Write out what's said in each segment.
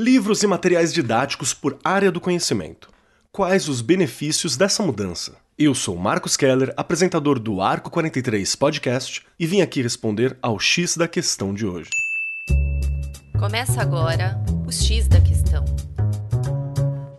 Livros e materiais didáticos por área do conhecimento. Quais os benefícios dessa mudança? Eu sou Marcos Keller, apresentador do Arco 43 Podcast, e vim aqui responder ao X da questão de hoje. Começa agora o X da questão.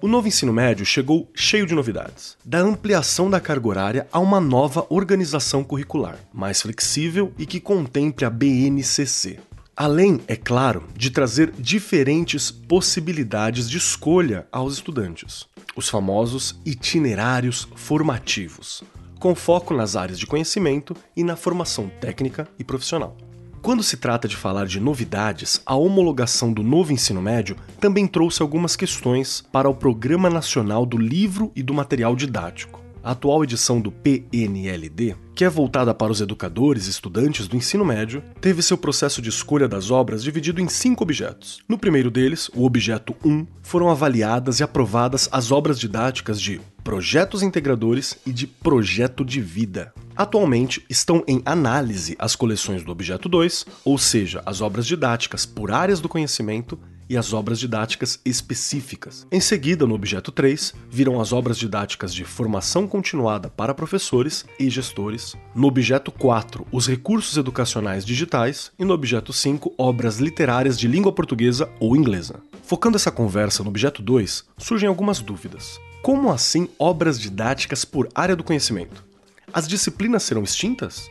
O novo ensino médio chegou cheio de novidades. Da ampliação da carga horária a uma nova organização curricular, mais flexível e que contemple a BNCC, Além, é claro, de trazer diferentes possibilidades de escolha aos estudantes, os famosos itinerários formativos, com foco nas áreas de conhecimento e na formação técnica e profissional. Quando se trata de falar de novidades, a homologação do novo ensino médio também trouxe algumas questões para o Programa Nacional do Livro e do Material Didático a atual edição do PNLD, que é voltada para os educadores e estudantes do ensino médio, teve seu processo de escolha das obras dividido em cinco objetos. No primeiro deles, o objeto 1, foram avaliadas e aprovadas as obras didáticas de projetos integradores e de projeto de vida. Atualmente estão em análise as coleções do objeto 2, ou seja, as obras didáticas por áreas do conhecimento e as obras didáticas específicas. Em seguida, no objeto 3, viram as obras didáticas de formação continuada para professores e gestores. No objeto 4, os recursos educacionais digitais. E no objeto 5, obras literárias de língua portuguesa ou inglesa. Focando essa conversa no objeto 2, surgem algumas dúvidas. Como assim obras didáticas por área do conhecimento? As disciplinas serão extintas?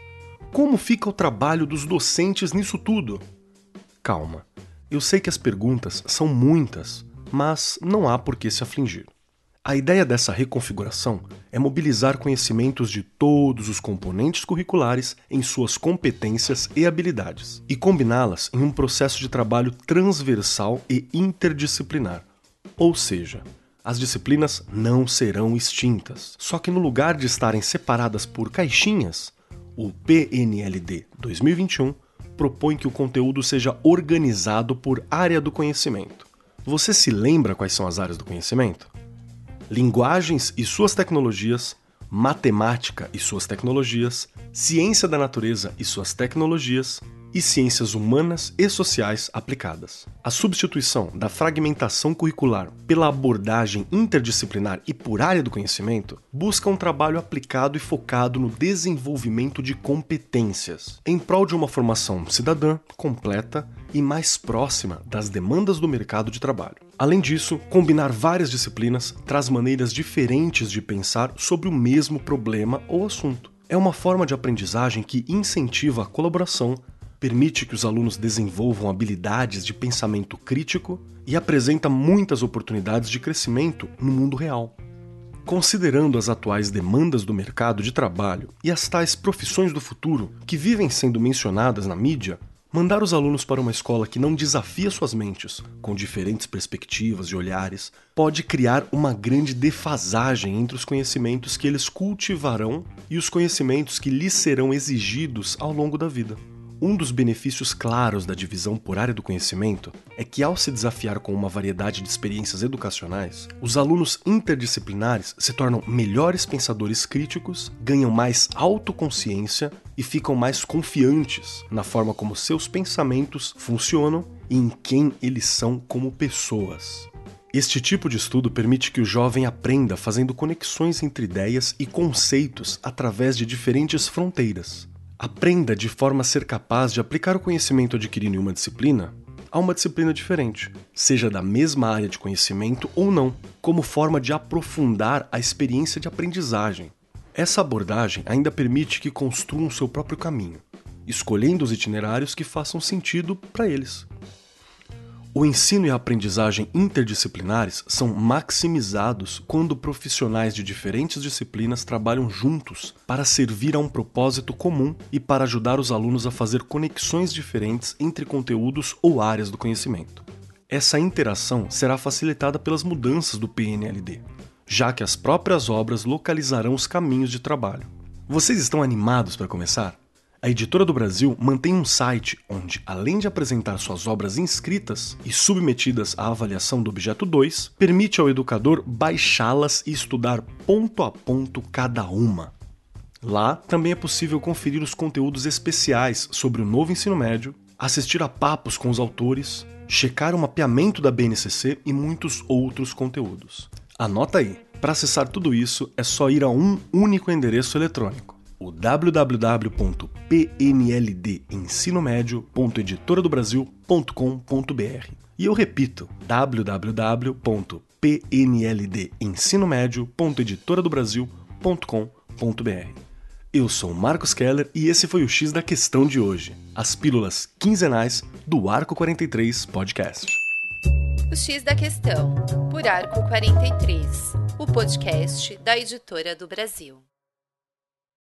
Como fica o trabalho dos docentes nisso tudo? Calma. Eu sei que as perguntas são muitas, mas não há por que se afligir. A ideia dessa reconfiguração é mobilizar conhecimentos de todos os componentes curriculares em suas competências e habilidades, e combiná-las em um processo de trabalho transversal e interdisciplinar. Ou seja, as disciplinas não serão extintas, só que no lugar de estarem separadas por caixinhas, o PNLD 2021 propõe que o conteúdo seja organizado por área do conhecimento. Você se lembra quais são as áreas do conhecimento? Linguagens e suas tecnologias, matemática e suas tecnologias, ciência da natureza e suas tecnologias, e ciências humanas e sociais aplicadas. A substituição da fragmentação curricular pela abordagem interdisciplinar e por área do conhecimento busca um trabalho aplicado e focado no desenvolvimento de competências, em prol de uma formação cidadã, completa e mais próxima das demandas do mercado de trabalho. Além disso, combinar várias disciplinas traz maneiras diferentes de pensar sobre o mesmo problema ou assunto. É uma forma de aprendizagem que incentiva a colaboração, permite que os alunos desenvolvam habilidades de pensamento crítico e apresenta muitas oportunidades de crescimento no mundo real. Considerando as atuais demandas do mercado de trabalho e as tais profissões do futuro que vivem sendo mencionadas na mídia, mandar os alunos para uma escola que não desafia suas mentes, com diferentes perspectivas e olhares, pode criar uma grande defasagem entre os conhecimentos que eles cultivarão e os conhecimentos que lhes serão exigidos ao longo da vida. Um dos benefícios claros da divisão por área do conhecimento é que, ao se desafiar com uma variedade de experiências educacionais, os alunos interdisciplinares se tornam melhores pensadores críticos, ganham mais autoconsciência e ficam mais confiantes na forma como seus pensamentos funcionam e em quem eles são como pessoas. Este tipo de estudo permite que o jovem aprenda fazendo conexões entre ideias e conceitos através de diferentes fronteiras, Aprenda de forma a ser capaz de aplicar o conhecimento adquirido em uma disciplina a uma disciplina diferente, seja da mesma área de conhecimento ou não, como forma de aprofundar a experiência de aprendizagem. Essa abordagem ainda permite que construam seu próprio caminho, escolhendo os itinerários que façam sentido para eles. O ensino e a aprendizagem interdisciplinares são maximizados quando profissionais de diferentes disciplinas trabalham juntos para servir a um propósito comum e para ajudar os alunos a fazer conexões diferentes entre conteúdos ou áreas do conhecimento. Essa interação será facilitada pelas mudanças do PNLD, já que as próprias obras localizarão os caminhos de trabalho. Vocês estão animados para começar? A Editora do Brasil mantém um site onde, além de apresentar suas obras inscritas e submetidas à avaliação do objeto 2, permite ao educador baixá-las e estudar ponto a ponto cada uma. Lá também é possível conferir os conteúdos especiais sobre o novo ensino médio, assistir a papos com os autores, checar o mapeamento da BNCC e muitos outros conteúdos. Anota aí, para acessar tudo isso é só ir a um único endereço eletrônico o www.pnldensinomedio.editoradobrasil.com.br. E eu repito, www.pnldensinomedio.editoradobrasil.com.br. Eu sou Marcos Keller e esse foi o X da questão de hoje, as pílulas quinzenais do Arco 43 Podcast. O X da questão, por Arco 43, o podcast da Editora do Brasil.